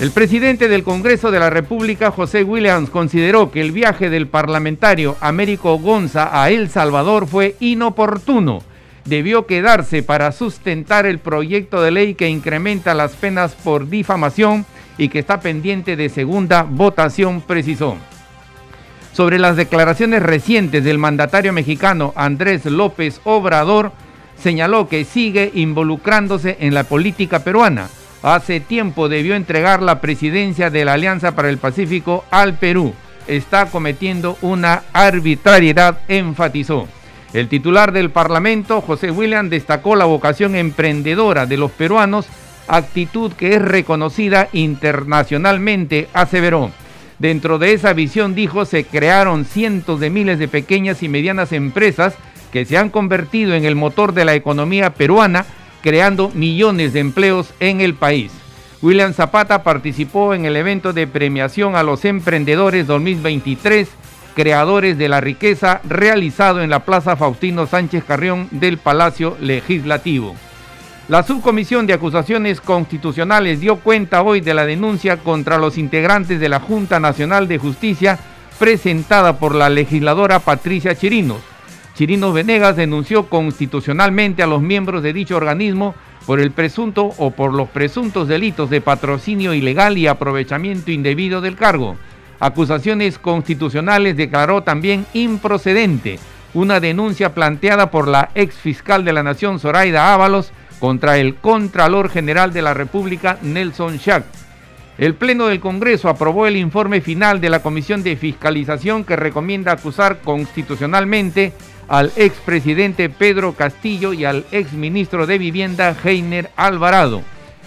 El presidente del Congreso de la República, José Williams, consideró que el viaje del parlamentario Américo Gonza a El Salvador fue inoportuno. Debió quedarse para sustentar el proyecto de ley que incrementa las penas por difamación y que está pendiente de segunda votación, precisó. Sobre las declaraciones recientes del mandatario mexicano Andrés López Obrador, señaló que sigue involucrándose en la política peruana hace tiempo debió entregar la presidencia de la Alianza para el Pacífico al Perú. Está cometiendo una arbitrariedad, enfatizó. El titular del Parlamento, José William, destacó la vocación emprendedora de los peruanos, actitud que es reconocida internacionalmente, aseveró. Dentro de esa visión, dijo, se crearon cientos de miles de pequeñas y medianas empresas que se han convertido en el motor de la economía peruana creando millones de empleos en el país. William Zapata participó en el evento de premiación a los emprendedores 2023, creadores de la riqueza, realizado en la Plaza Faustino Sánchez Carrión del Palacio Legislativo. La Subcomisión de Acusaciones Constitucionales dio cuenta hoy de la denuncia contra los integrantes de la Junta Nacional de Justicia presentada por la legisladora Patricia Chirinos Chirino Venegas denunció constitucionalmente a los miembros de dicho organismo por el presunto o por los presuntos delitos de patrocinio ilegal y aprovechamiento indebido del cargo. Acusaciones constitucionales declaró también improcedente una denuncia planteada por la ex fiscal de la Nación Zoraida Ábalos contra el Contralor General de la República Nelson Schack. El Pleno del Congreso aprobó el informe final de la Comisión de Fiscalización que recomienda acusar constitucionalmente al expresidente Pedro Castillo y al exministro de Vivienda Heiner Alvarado.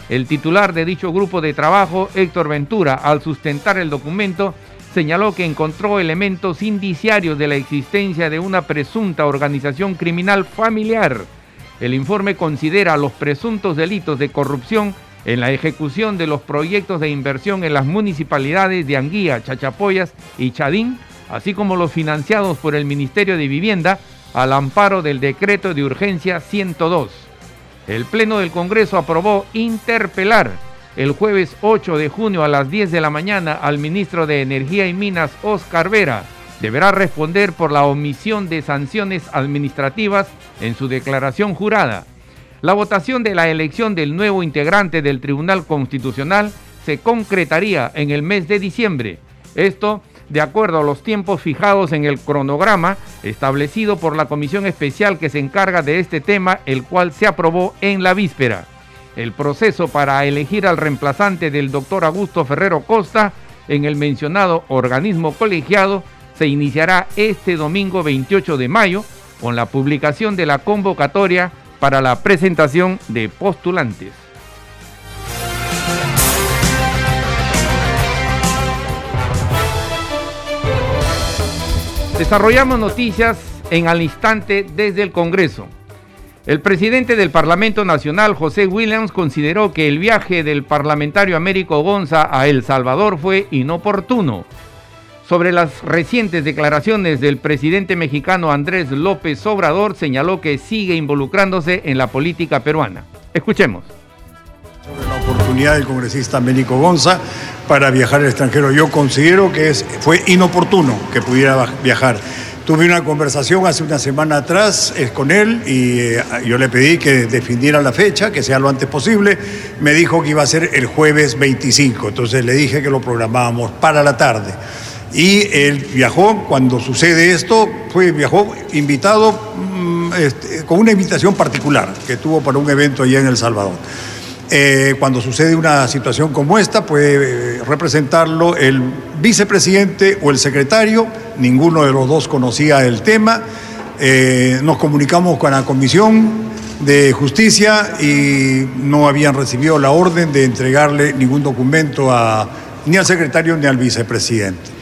El titular de dicho grupo de trabajo, Héctor Ventura, al sustentar el documento, señaló que encontró elementos indiciarios de la existencia de una presunta organización criminal familiar. El informe considera los presuntos delitos de corrupción en la ejecución de los proyectos de inversión en las municipalidades de Anguía, Chachapoyas y Chadín, así como los financiados por el Ministerio de Vivienda al amparo del decreto de urgencia 102. El Pleno del Congreso aprobó interpelar el jueves 8 de junio a las 10 de la mañana al ministro de Energía y Minas, Oscar Vera. Deberá responder por la omisión de sanciones administrativas en su declaración jurada. La votación de la elección del nuevo integrante del Tribunal Constitucional se concretaría en el mes de diciembre. Esto de acuerdo a los tiempos fijados en el cronograma establecido por la comisión especial que se encarga de este tema, el cual se aprobó en la víspera. El proceso para elegir al reemplazante del doctor Augusto Ferrero Costa en el mencionado organismo colegiado se iniciará este domingo 28 de mayo con la publicación de la convocatoria para la presentación de postulantes. Desarrollamos noticias en al instante desde el Congreso. El presidente del Parlamento Nacional, José Williams, consideró que el viaje del parlamentario Américo Gonza a El Salvador fue inoportuno. Sobre las recientes declaraciones del presidente mexicano Andrés López Obrador, señaló que sigue involucrándose en la política peruana. Escuchemos. Oportunidad del congresista Américo Gonza para viajar al extranjero. Yo considero que es, fue inoportuno que pudiera viajar. Tuve una conversación hace una semana atrás con él y eh, yo le pedí que definiera la fecha, que sea lo antes posible. Me dijo que iba a ser el jueves 25, entonces le dije que lo programábamos para la tarde. Y él viajó, cuando sucede esto, fue, viajó invitado mm, este, con una invitación particular que tuvo para un evento allá en El Salvador. Eh, cuando sucede una situación como esta, puede eh, representarlo el vicepresidente o el secretario, ninguno de los dos conocía el tema. Eh, nos comunicamos con la Comisión de Justicia y no habían recibido la orden de entregarle ningún documento a, ni al secretario ni al vicepresidente.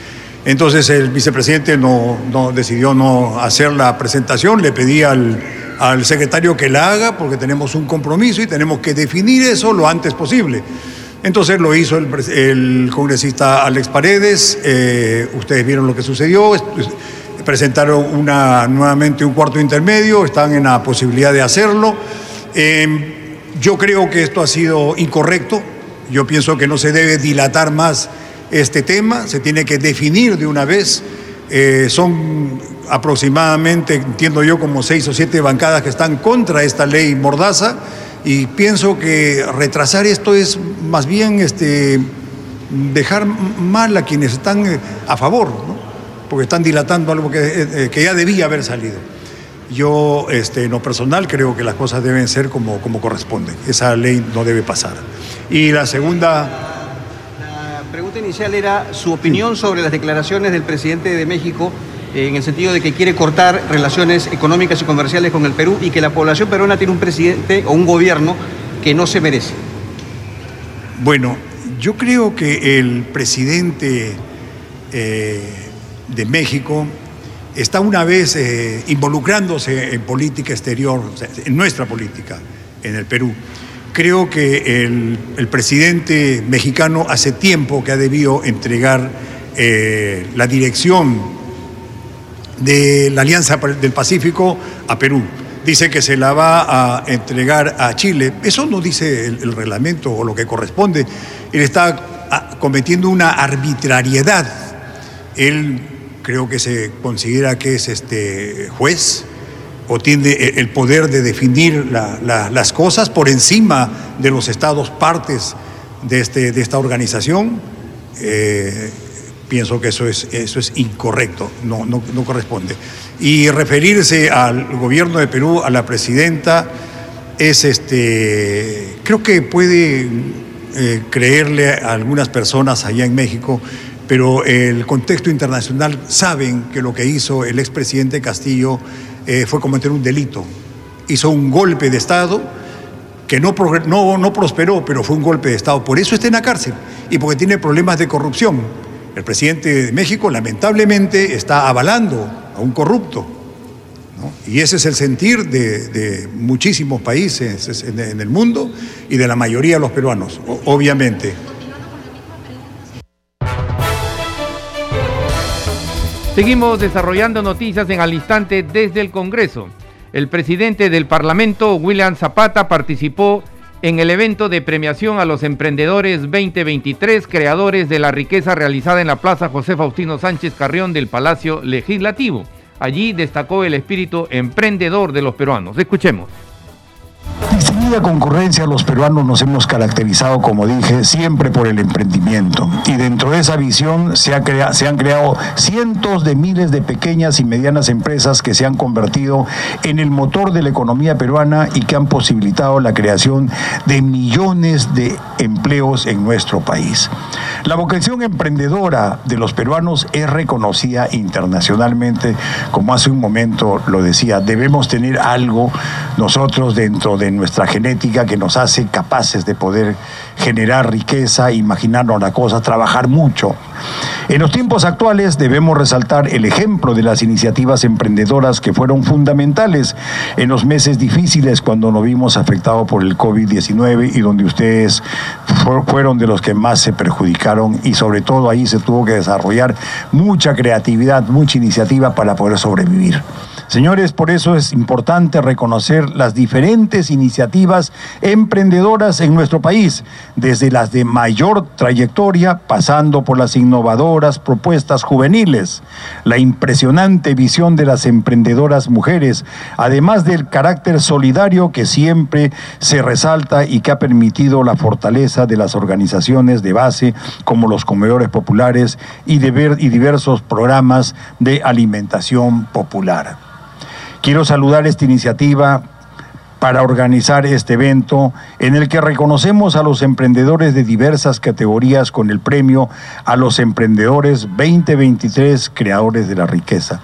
Entonces el vicepresidente no, decidió no hacer la presentación, le pedí al, al, secretario que la haga porque tenemos un compromiso y tenemos que definir eso lo antes posible. Entonces lo hizo el, congresista Alex Paredes, eh, ustedes vieron lo que sucedió, presentaron una, nuevamente un cuarto intermedio, están en la posibilidad de hacerlo. Em, yo creo que esto ha sido incorrecto, yo pienso que no se debe dilatar más este tema, se tiene que definir de una vez. Eh, son aproximadamente, entiendo yo, como seis o siete bancadas que están contra esta ley mordaza y pienso que retrasar esto es más bien este, dejar mal a quienes están eh, a favor, porque están dilatando algo que, eh, que, ya debía haber salido. Yo, este, en lo personal, creo que las cosas deben ser como, como corresponde. Esa ley no debe pasar. Y la segunda inicial era su opinión sobre las declaraciones del presidente de México eh, en el sentido de que quiere cortar relaciones económicas y comerciales con el Perú y que la población peruana tiene un presidente o un gobierno que no se merece. Bueno, yo creo que el presidente eh, de México está una vez eh, involucrándose en política exterior, en nuestra política, en el Perú creo que el, presidente mexicano hace tiempo que ha debido entregar eh, la dirección de la Alianza del Pacífico a Perú. Dice que se la va a entregar a Chile. Eso no dice el, reglamento o lo que corresponde. Él está ah, cometiendo una arbitrariedad. Él creo que se considera que es este juez o tiene el poder de definir las cosas por encima de los estados partes de, este, de esta organización, eh, pienso que eso es, eso es incorrecto, no, no, corresponde. Y referirse al gobierno de Perú, a la presidenta, es este, creo que puede eh, creerle algunas personas allá en México, pero el contexto internacional saben que lo que hizo el expresidente Castillo eh, fue cometer un delito. Hizo un golpe de Estado que no, no, prosperó, pero fue un golpe de Estado. Por eso está en la cárcel y porque tiene problemas de corrupción. El presidente de México lamentablemente está avalando a un corrupto. Y ese es el sentir de, muchísimos países en, el mundo y de la mayoría de los peruanos, obviamente. Seguimos desarrollando noticias en al instante desde el Congreso. El presidente del Parlamento, William Zapata, participó en el evento de premiación a los emprendedores 2023, creadores de la riqueza realizada en la Plaza José Faustino Sánchez Carrión del Palacio Legislativo. Allí destacó el espíritu emprendedor de los peruanos. Escuchemos distinguida concurrencia, los peruanos nos hemos caracterizado, como dije, siempre por el emprendimiento. Y dentro de esa visión se, se han creado cientos de miles de pequeñas y medianas empresas que se han convertido en el motor de la economía peruana y que han posibilitado la creación de millones de empleos en nuestro país. La vocación emprendedora de los peruanos es reconocida internacionalmente, como hace un momento lo decía, debemos tener algo nosotros dentro de nuestra genética que nos hace capaces de poder generar riqueza, imaginarnos la cosa, trabajar mucho. En los tiempos actuales debemos resaltar el ejemplo de las iniciativas emprendedoras que fueron fundamentales en los meses difíciles cuando nos vimos afectados por el COVID-19 y donde ustedes fueron de los que más se perjudicaron y sobre todo ahí se tuvo que desarrollar mucha creatividad, mucha iniciativa para poder sobrevivir. Señores, por eso es importante reconocer las diferentes iniciativas emprendedoras en nuestro país, desde las de mayor trayectoria, pasando por las innovadoras propuestas juveniles, la impresionante visión de las emprendedoras mujeres, además del carácter solidario que siempre se resalta y que ha permitido la fortaleza de las organizaciones de base como los comedores populares y, y diversos programas de alimentación popular. Quiero saludar esta iniciativa para organizar este evento en el que reconocemos a los emprendedores de diversas categorías con el premio a los emprendedores 2023 creadores de la riqueza.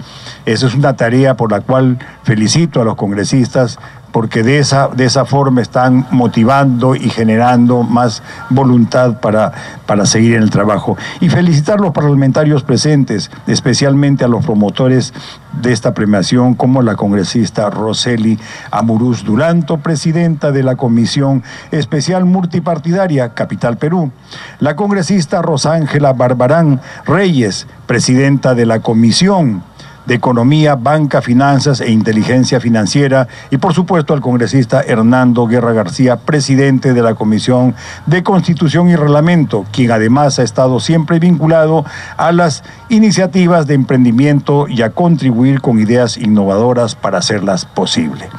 Esa es una tarea por la cual felicito a los congresistas porque de esa, de esa forma están motivando y generando más voluntad para, para seguir en el trabajo. Y felicitar a los parlamentarios presentes, especialmente a los promotores de esta premiación, como la congresista Roseli Amuruz Duranto, presidenta de la Comisión Especial Multipartidaria Capital Perú, la congresista Rosángela Barbarán Reyes, presidenta de la Comisión de Economía, Banca, Finanzas e Inteligencia Financiera y por supuesto al congresista Hernando Guerra García, presidente de la Comisión de Constitución y Reglamento, quien además ha estado siempre vinculado a las iniciativas de emprendimiento y a contribuir con ideas innovadoras para hacerlas posible.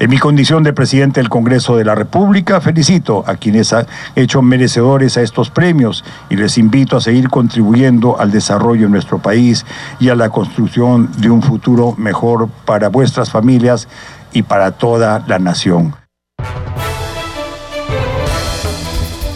En mi condición de presidente del Congreso de la República, felicito a quienes han hecho merecedores a estos premios y les invito a seguir contribuyendo al desarrollo de nuestro país y a la construcción de un futuro mejor para vuestras familias y para toda la nación.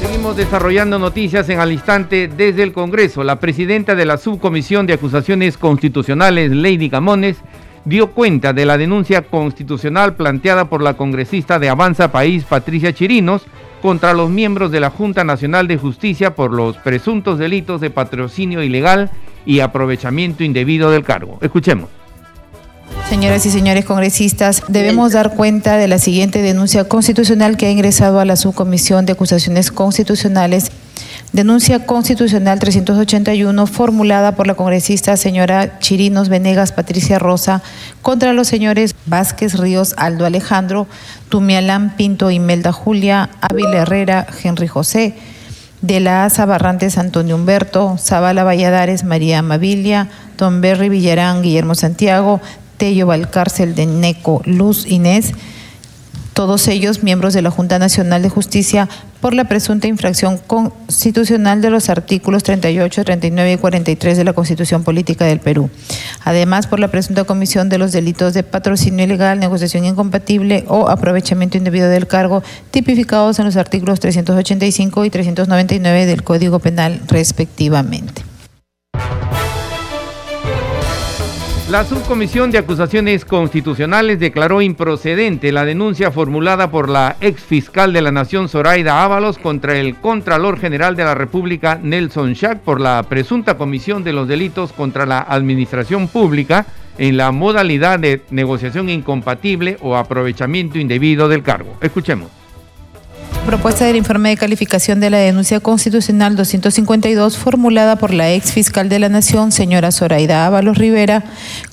Seguimos desarrollando noticias en al instante desde el Congreso. La presidenta de la Subcomisión de Acusaciones Constitucionales, Lady Camones, dio cuenta de la denuncia constitucional planteada por la congresista de Avanza País, Patricia Chirinos, contra los miembros de la Junta Nacional de Justicia por los presuntos delitos de patrocinio ilegal y aprovechamiento indebido del cargo. Escuchemos. Señoras y señores congresistas, debemos dar cuenta de la siguiente denuncia constitucional que ha ingresado a la Subcomisión de Acusaciones Constitucionales Denuncia constitucional 381 formulada por la congresista señora Chirinos Venegas Patricia Rosa contra los señores Vázquez Ríos Aldo Alejandro, Tumialán Pinto Imelda Julia, Ávila Herrera Henry José, de la Asa Barrantes Antonio Humberto, Zavala Valladares María Amabilia, Don Berry Villarán Guillermo Santiago, Tello Valcárcel de Neco Luz Inés, todos ellos miembros de la Junta Nacional de Justicia por la presunta infracción constitucional de los artículos 38, 39 y 43 de la Constitución Política del Perú. Además, por la presunta comisión de los delitos de patrocinio ilegal, negociación incompatible o aprovechamiento indebido del cargo, tipificados en los artículos 385 y 399 del Código Penal, respectivamente. La Subcomisión de Acusaciones Constitucionales declaró improcedente la denuncia formulada por la ex fiscal de la Nación Zoraida Ábalos contra el Contralor General de la República Nelson Schack por la presunta comisión de los delitos contra la administración pública en la modalidad de negociación incompatible o aprovechamiento indebido del cargo. Escuchemos propuesta del informe de calificación de la denuncia constitucional 252 formulada por la ex fiscal de la Nación, señora Zoraida Ábalos Rivera,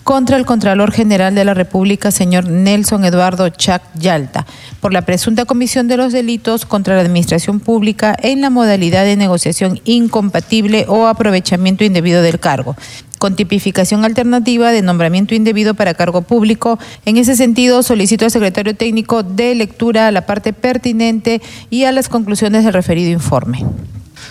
contra el Contralor General de la República, señor Nelson Eduardo Chac Yalta, por la presunta comisión de los delitos contra la administración pública en la modalidad de negociación incompatible o aprovechamiento indebido del cargo con tipificación alternativa de nombramiento indebido para cargo público. En ese sentido, solicito al secretario técnico de lectura a la parte pertinente y a las conclusiones del referido informe.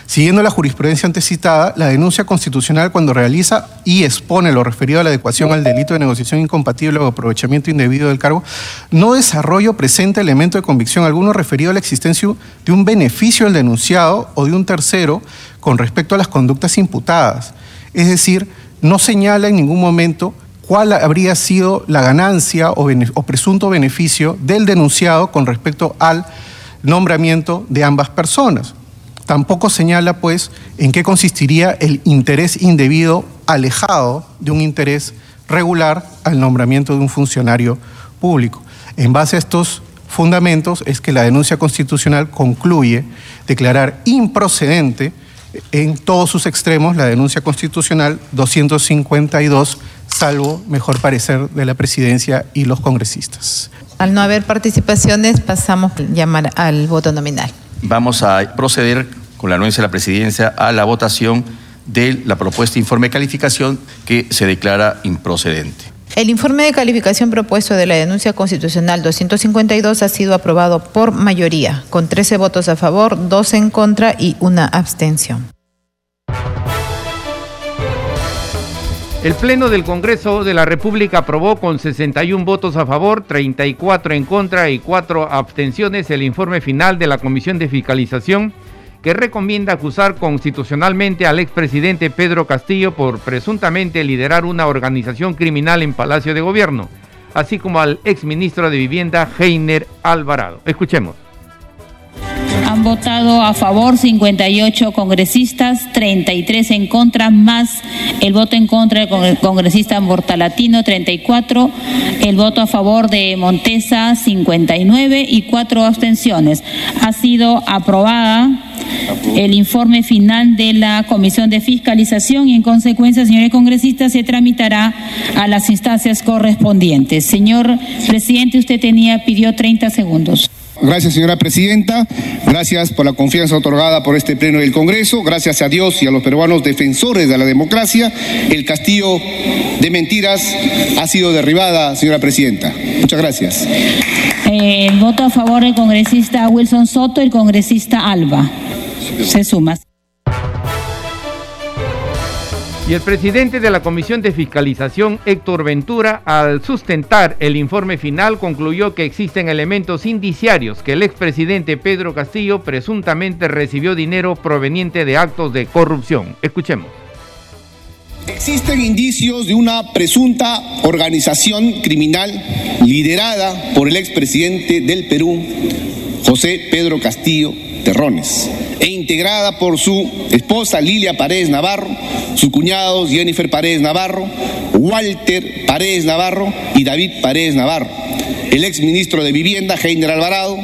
Siguiendo la jurisprudencia antecitada, la denuncia constitucional cuando realiza y expone lo referido a la adecuación al delito de negociación incompatible o aprovechamiento indebido del cargo, no desarrollo presente elemento de convicción alguno referido a la existencia de un beneficio al denunciado o de un tercero con respecto a las conductas imputadas. Es decir, no señala en ningún momento cuál habría sido la ganancia o, presunto beneficio del denunciado con respecto al nombramiento de ambas personas. Tampoco señala, pues, en qué consistiría el interés indebido alejado de un interés regular al nombramiento de un funcionario público. En base a estos fundamentos es que la denuncia constitucional concluye declarar improcedente en todos sus extremos la denuncia constitucional 252, salvo mejor parecer de la presidencia y los congresistas. Al no haber participaciones, pasamos a llamar al voto nominal. Vamos a proceder con la anuencia de la presidencia a la votación de la propuesta de informe de calificación que se declara improcedente. El informe de calificación propuesto de la denuncia constitucional 252 ha sido aprobado por mayoría, con 13 votos a favor, 2 en contra y una abstención. El Pleno del Congreso de la República aprobó con 61 votos a favor, 34 en contra y 4 abstenciones el informe final de la Comisión de Fiscalización que recomienda acusar constitucionalmente al expresidente Pedro Castillo por presuntamente liderar una organización criminal en Palacio de Gobierno. así como al exministro de Vivienda, Heiner Alvarado. Escuchemos. Han votado a favor 58 congresistas, 33 en contra, más el voto en contra del congresista Mortalatino, 34, el voto a favor de Montesa, 59 y cuatro abstenciones. Ha sido aprobada el informe final de la Comisión de Fiscalización y en consecuencia, señores congresistas, se tramitará a las instancias correspondientes. Señor presidente, usted tenía pidió 30 segundos. Gracias, señora presidenta. Gracias por la confianza otorgada por este Pleno del Congreso. Gracias a Dios y a los peruanos defensores de la democracia. El castillo de mentiras ha sido derribada, señora presidenta. Muchas gracias. El voto a favor del congresista Wilson Soto y el congresista Alba. Se suma. Y el presidente de la Comisión de Fiscalización, Héctor Ventura, al sustentar el informe final, concluyó que existen elementos indiciarios que el expresidente Pedro Castillo presuntamente recibió dinero proveniente de actos de corrupción. Escuchemos. Existen indicios de una presunta organización criminal liderada por el expresidente del Perú, José Pedro Castillo Terrones e integrada por su esposa Lilia Paredes Navarro, sus cuñados Jennifer Paredes Navarro, Walter Paredes Navarro y David Paredes Navarro, el ex ministro de Vivienda Heiner Alvarado,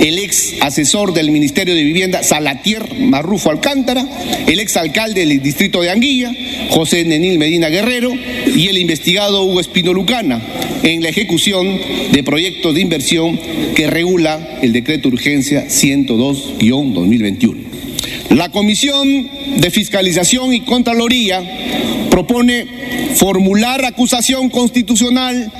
el ex asesor del Ministerio de Vivienda Salatier Marrufo Alcántara, el ex alcalde del distrito de Anguilla, José Nenil Medina Guerrero y el investigado Hugo Espino Lucana en la ejecución de proyectos de inversión que regula el decreto de urgencia 102-2021. La Comisión de Fiscalización y Contraloría propone formular acusación constitucional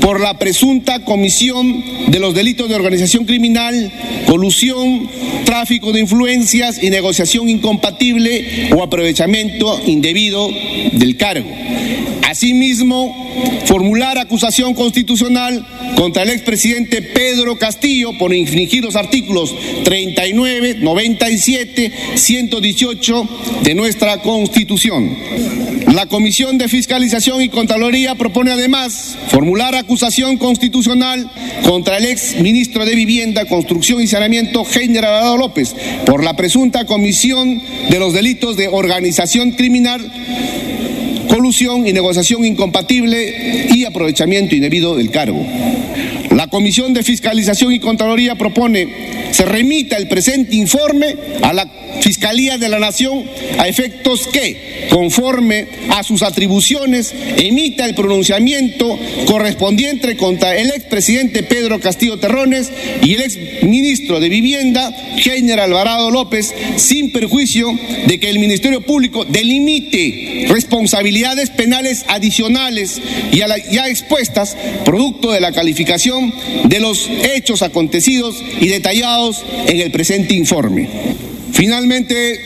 por la presunta comisión de los delitos de organización criminal, colusión, tráfico de influencias y negociación incompatible o aprovechamiento indebido del cargo. Asimismo, formular acusación constitucional contra el expresidente Pedro Castillo por infringir los artículos 39, 97, 118 de nuestra Constitución. La Comisión de Fiscalización y Contraloría propone además formular acusación constitucional contra el ex ministro de Vivienda, Construcción y Saneamiento, Heiner Alvarado López, por la presunta comisión de los delitos de organización criminal colusión y negociación incompatible y aprovechamiento indebido del cargo. La Comisión de Fiscalización y Contraloría propone se remita el presente informe a la Fiscalía de la Nación a efectos que, conforme a sus atribuciones, emita el pronunciamiento correspondiente contra el expresidente Pedro Castillo Terrones y el exministro de Vivienda, Heiner Alvarado López, sin perjuicio de que el Ministerio Público delimite responsabilidades penales adicionales y a ya expuestas, producto de la calificación de los hechos acontecidos y detallados en el presente informe. Finalmente,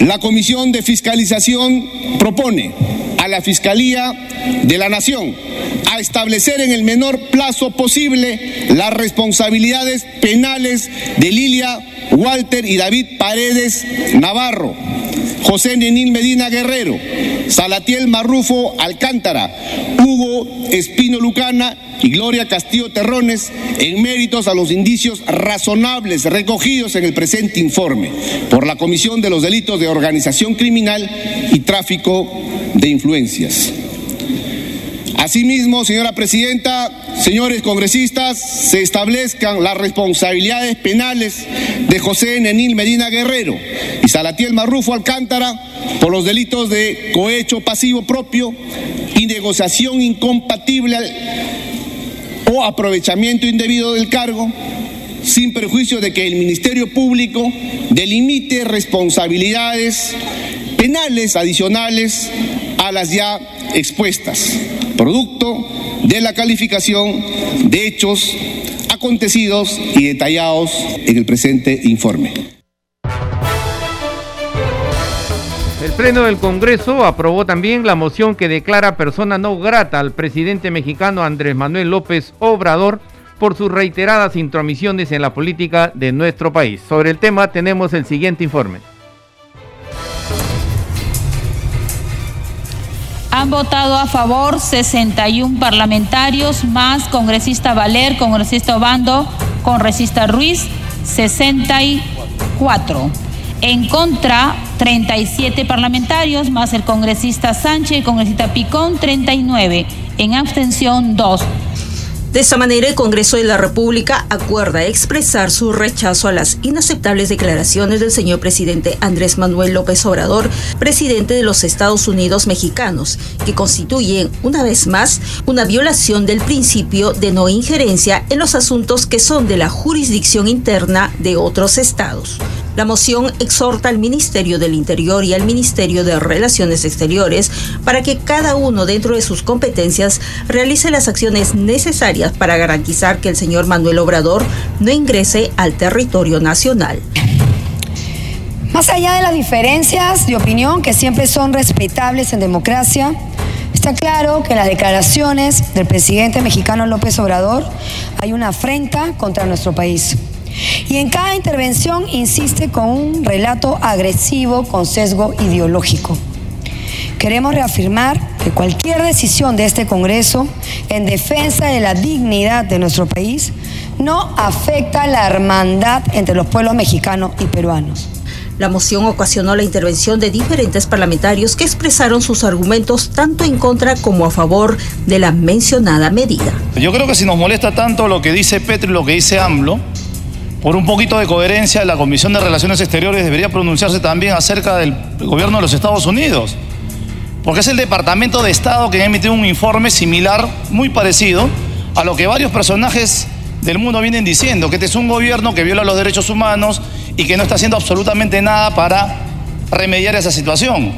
la Comisión de Fiscalización propone a la Fiscalía de la Nación a establecer en el menor plazo posible las responsabilidades penales de Lilia, Walter y David Paredes Navarro, José Nenil Medina Guerrero, Salatiel Marrufo Alcántara, Hugo Espino Lucana y Gloria Castillo Terrones en méritos a los indicios razonables recogidos en el presente informe por la Comisión de los Delitos de Organización Criminal y Tráfico de Influencias. Asimismo, señora presidenta, señores congresistas, se establezcan las responsabilidades penales de José Nenil Medina Guerrero y Salatiel Marrufo Alcántara por los delitos de cohecho pasivo propio y negociación incompatible o aprovechamiento indebido del cargo, sin perjuicio de que el Ministerio Público delimite responsabilidades penales adicionales las ya expuestas, producto de la calificación de hechos acontecidos y detallados en el presente informe. El Pleno del Congreso aprobó también la moción que declara persona no grata al presidente mexicano Andrés Manuel López Obrador por sus reiteradas intromisiones en la política de nuestro país. Sobre el tema tenemos el siguiente informe. Han votado a favor 61 parlamentarios, más congresista Valer, congresista Obando, congresista Ruiz, 64. En contra, 37 parlamentarios, más el congresista Sánchez y congresista Picón, 39. En abstención, 2. De esta manera, el Congreso de la República acuerda expresar su rechazo a las inaceptables declaraciones del señor presidente Andrés Manuel López Obrador, presidente de los Estados Unidos mexicanos, que constituyen, una vez más, una violación del principio de no injerencia en los asuntos que son de la jurisdicción interna de otros estados. La moción exhorta al Ministerio del Interior y al Ministerio de Relaciones Exteriores para que cada uno dentro de sus competencias realice las acciones necesarias para garantizar que el señor Manuel Obrador no ingrese al territorio nacional. Más allá de las diferencias de opinión que siempre son respetables en democracia, está claro que en las declaraciones del presidente mexicano López Obrador hay una afrenta contra nuestro país. Y en cada intervención insiste con un relato agresivo con sesgo ideológico. Queremos reafirmar que cualquier decisión de este Congreso en defensa de la dignidad de nuestro país no afecta la hermandad entre los pueblos mexicanos y peruanos. La moción ocasionó la intervención de diferentes parlamentarios que expresaron sus argumentos tanto en contra como a favor de la mencionada medida. Yo creo que si nos molesta tanto lo que dice Petro y lo que dice AMLO, por un poquito de coherencia, la Comisión de Relaciones Exteriores debería pronunciarse también acerca del gobierno de los Estados Unidos. Porque es el Departamento de Estado que ha emitido un informe similar, muy parecido, a lo que varios personajes del mundo vienen diciendo, que este es un gobierno que viola los derechos humanos y que no está haciendo absolutamente nada para remediar esa situación.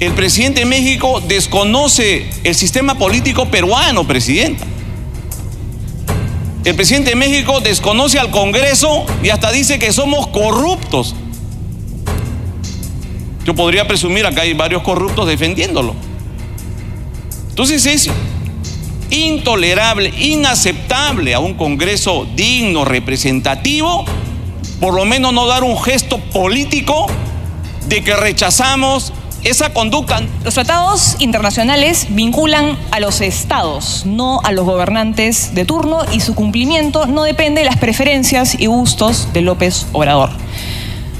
El presidente de México desconoce el sistema político peruano, presidenta. El presidente de México desconoce al Congreso y hasta dice que somos corruptos. Yo podría presumir acá hay varios corruptos defendiéndolo. Entonces es intolerable, inaceptable a un Congreso digno, representativo, por lo menos no dar un gesto político de que rechazamos esa conducta. Los tratados internacionales vinculan a los estados, no a los gobernantes de turno, y su cumplimiento no depende de las preferencias y gustos de López Obrador.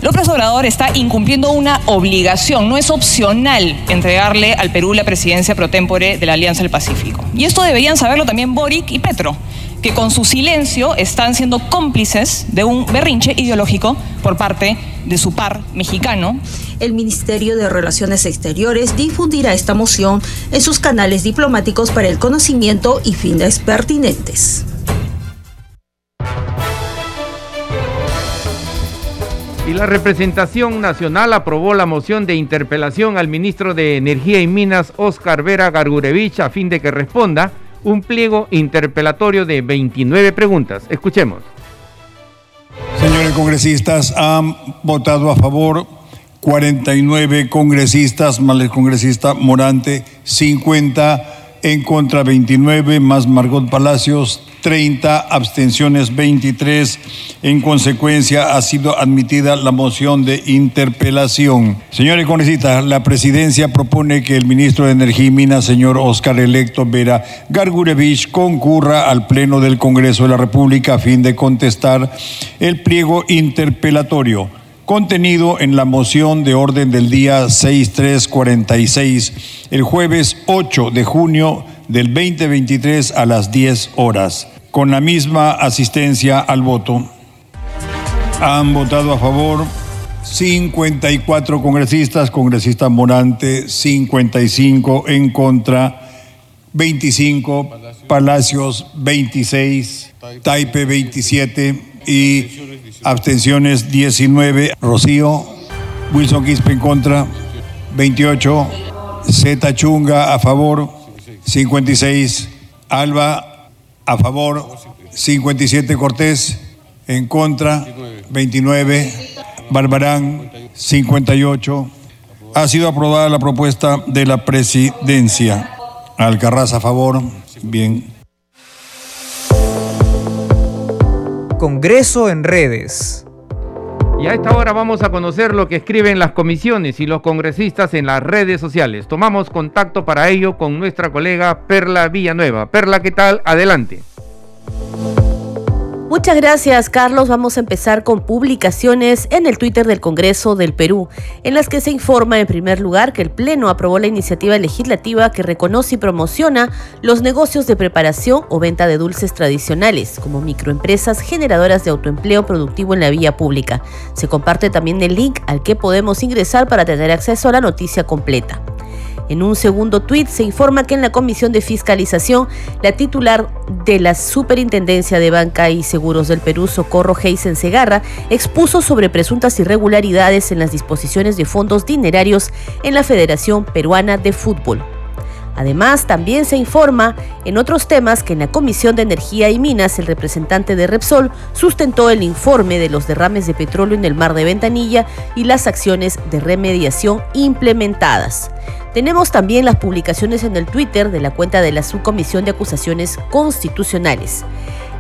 López Obrador está incumpliendo una obligación, no es opcional entregarle al Perú la presidencia pro tempore de la Alianza del Pacífico. Y esto deberían saberlo también Boric y Petro, que con su silencio están siendo cómplices de un berrinche ideológico por parte de su par mexicano. El Ministerio de Relaciones Exteriores difundirá esta moción en sus canales diplomáticos para el conocimiento y fines pertinentes. Y la representación nacional aprobó la moción de interpelación al ministro de Energía y Minas, Oscar Vera Gargurevich, a fin de que responda un pliego interpelatorio de 29 preguntas. Escuchemos. Señores congresistas, han votado a favor 49 congresistas, más el congresista Morante, 50 en contra 29, más Margot Palacios, 30, abstenciones 23. En consecuencia, ha sido admitida la moción de interpelación. Señores congresistas, la presidencia propone que el ministro de Energía y Minas, señor Oscar Electo Vera Gargurevich, concurra al Pleno del Congreso de la República a fin de contestar el pliego interpelatorio contenido en la moción de orden del día 6346, el jueves 8 de junio del 2023 a las 10 horas, con la misma asistencia al voto. Han votado a favor 54 congresistas, congresista Morante 55 en contra, 25 Palacios 26, Taipe 27 y abstenciones 19, Rocío, Wilson Quispe en contra, 28, Zeta Chunga a favor, 56, Alba a favor, 57 Cortés en contra, 29, Barbarán 58. Ha sido aprobada la propuesta de la presidencia. Alcarraz a favor, bien. Congreso en redes. Y a esta hora vamos a conocer lo que escriben las comisiones y los congresistas en las redes sociales. Tomamos contacto para ello con nuestra colega Perla Villanueva. Perla, ¿qué tal? Adelante. Muchas gracias, Carlos. Vamos a empezar con publicaciones en el Twitter del Congreso del Perú, en las que se informa en primer lugar que el Pleno aprobó la iniciativa legislativa que reconoce y promociona los negocios de preparación o venta de dulces tradicionales, como microempresas generadoras de autoempleo productivo en la vía pública. Se comparte también el link al que podemos ingresar para tener acceso a la noticia completa. En un segundo tuit se informa que en la Comisión de Fiscalización, la titular de la Superintendencia de Banca y Seguros del Perú, Socorro Heisen Segarra, expuso sobre presuntas irregularidades en las disposiciones de fondos dinerarios en la Federación Peruana de Fútbol. Además, también se informa en otros temas que en la Comisión de Energía y Minas el representante de Repsol sustentó el informe de los derrames de petróleo en el mar de Ventanilla y las acciones de remediación implementadas. Tenemos también las publicaciones en el Twitter de la cuenta de la Subcomisión de Acusaciones Constitucionales.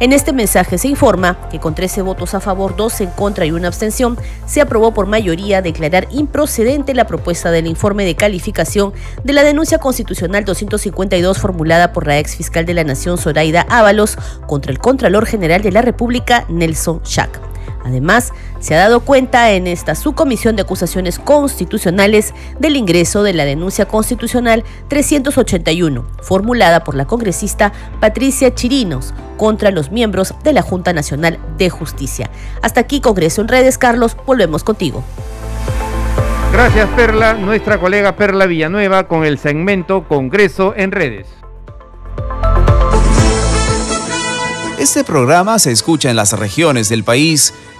En este mensaje se informa que con 13 votos a favor, 2 en contra y una abstención, se aprobó por mayoría declarar improcedente la propuesta del informe de calificación de la denuncia constitucional 252 formulada por la ex fiscal de la Nación Zoraida Ábalos contra el Contralor General de la República, Nelson Schack. Además, se ha dado cuenta en esta subcomisión de acusaciones constitucionales del ingreso de la denuncia constitucional 381, formulada por la congresista Patricia Chirinos contra los miembros de la Junta Nacional de Justicia. Hasta aquí, Congreso en Redes. Carlos, volvemos contigo. Gracias, Perla. Nuestra colega Perla Villanueva con el segmento Congreso en Redes. Este programa se escucha en las regiones del país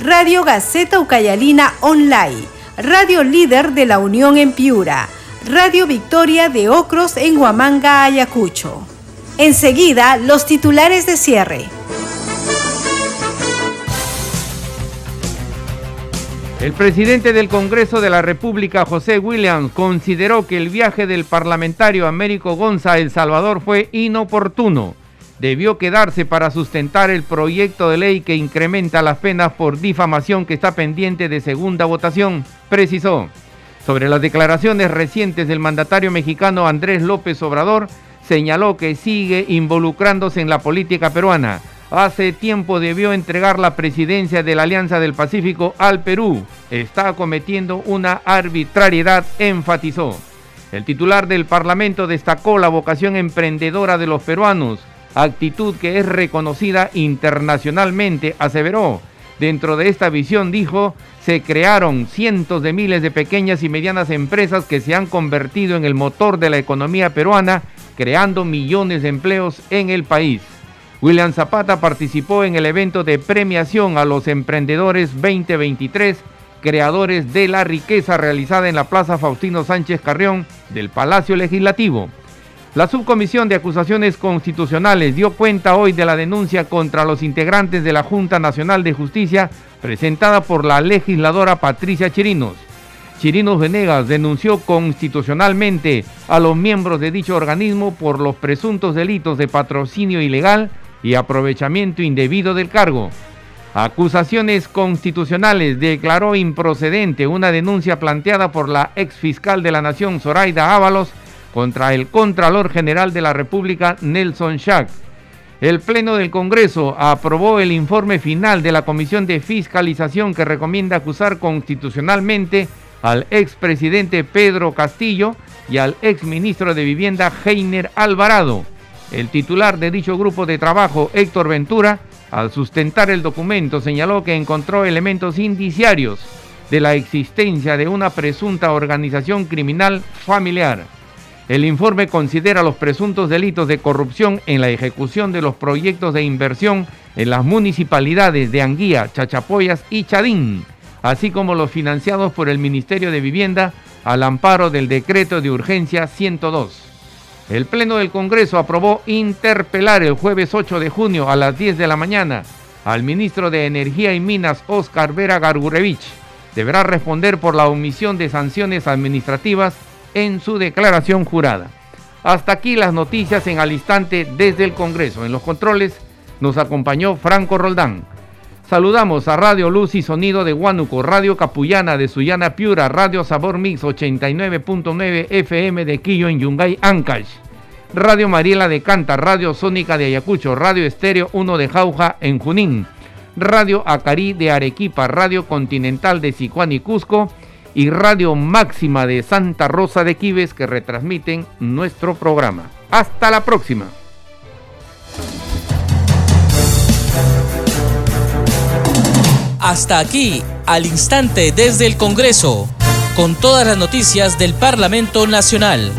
Radio Gaceta Ucayalina Online, Radio Líder de la Unión en Piura, Radio Victoria de Ocros en Huamanga, Ayacucho. Enseguida, los titulares de cierre. El presidente del Congreso de la República, José Williams, consideró que el viaje del parlamentario Américo Gonza a El Salvador fue inoportuno debió quedarse para sustentar el proyecto de ley que incrementa las penas por difamación que está pendiente de segunda votación, precisó. Sobre las declaraciones recientes del mandatario mexicano Andrés López Obrador, señaló que sigue involucrándose en la política peruana. Hace tiempo debió entregar la presidencia de la Alianza del Pacífico al Perú. Está cometiendo una arbitrariedad, enfatizó. El titular del Parlamento destacó la vocación emprendedora de los peruanos actitud que es reconocida internacionalmente, aseveró. Dentro de esta visión, dijo, se crearon cientos de miles de pequeñas y medianas empresas que se han convertido en el motor de la economía peruana, creando millones de empleos en el país. William Zapata participó en el evento de premiación a los emprendedores 2023, creadores de la riqueza realizada en la Plaza Faustino Sánchez Carrión del Palacio Legislativo. La Subcomisión de Acusaciones Constitucionales dio cuenta hoy de la denuncia contra los integrantes de la Junta Nacional de Justicia presentada por la legisladora Patricia Chirinos. Chirinos Venegas denunció constitucionalmente a los miembros de dicho organismo por los presuntos delitos de patrocinio ilegal y aprovechamiento indebido del cargo. Acusaciones constitucionales declaró improcedente una denuncia planteada por la ex fiscal de la Nación, Zoraida Ábalos, contra el Contralor General de la República, Nelson Schack. El Pleno del Congreso aprobó el informe final de la Comisión de Fiscalización que recomienda acusar constitucionalmente al expresidente Pedro Castillo y al exministro de Vivienda Heiner Alvarado. El titular de dicho grupo de trabajo, Héctor Ventura, al sustentar el documento señaló que encontró elementos indiciarios de la existencia de una presunta organización criminal familiar. El informe considera los presuntos delitos de corrupción en la ejecución de los proyectos de inversión en las municipalidades de Anguía, Chachapoyas y Chadín, así como los financiados por el Ministerio de Vivienda al amparo del decreto de urgencia 102. El Pleno del Congreso aprobó interpelar el jueves 8 de junio a las 10 de la mañana al ministro de Energía y Minas, Oscar Vera Gargurevich. Deberá responder por la omisión de sanciones administrativas en su declaración jurada. Hasta aquí las noticias en al instante desde el Congreso. En los controles nos acompañó Franco Roldán. Saludamos a Radio Luz y Sonido de Huánuco, Radio Capullana de Sullana Piura, Radio Sabor Mix 89.9 FM de Quillo en Yungay, Ancash, Radio Mariela de Canta, Radio Sónica de Ayacucho, Radio Estéreo 1 de Jauja en Junín, Radio Acarí de Arequipa, Radio Continental de Sicuán y Cusco y Radio Máxima de Santa Rosa de Quives que retransmiten nuestro programa. Hasta la próxima. Hasta aquí, al instante desde el Congreso, con todas las noticias del Parlamento Nacional.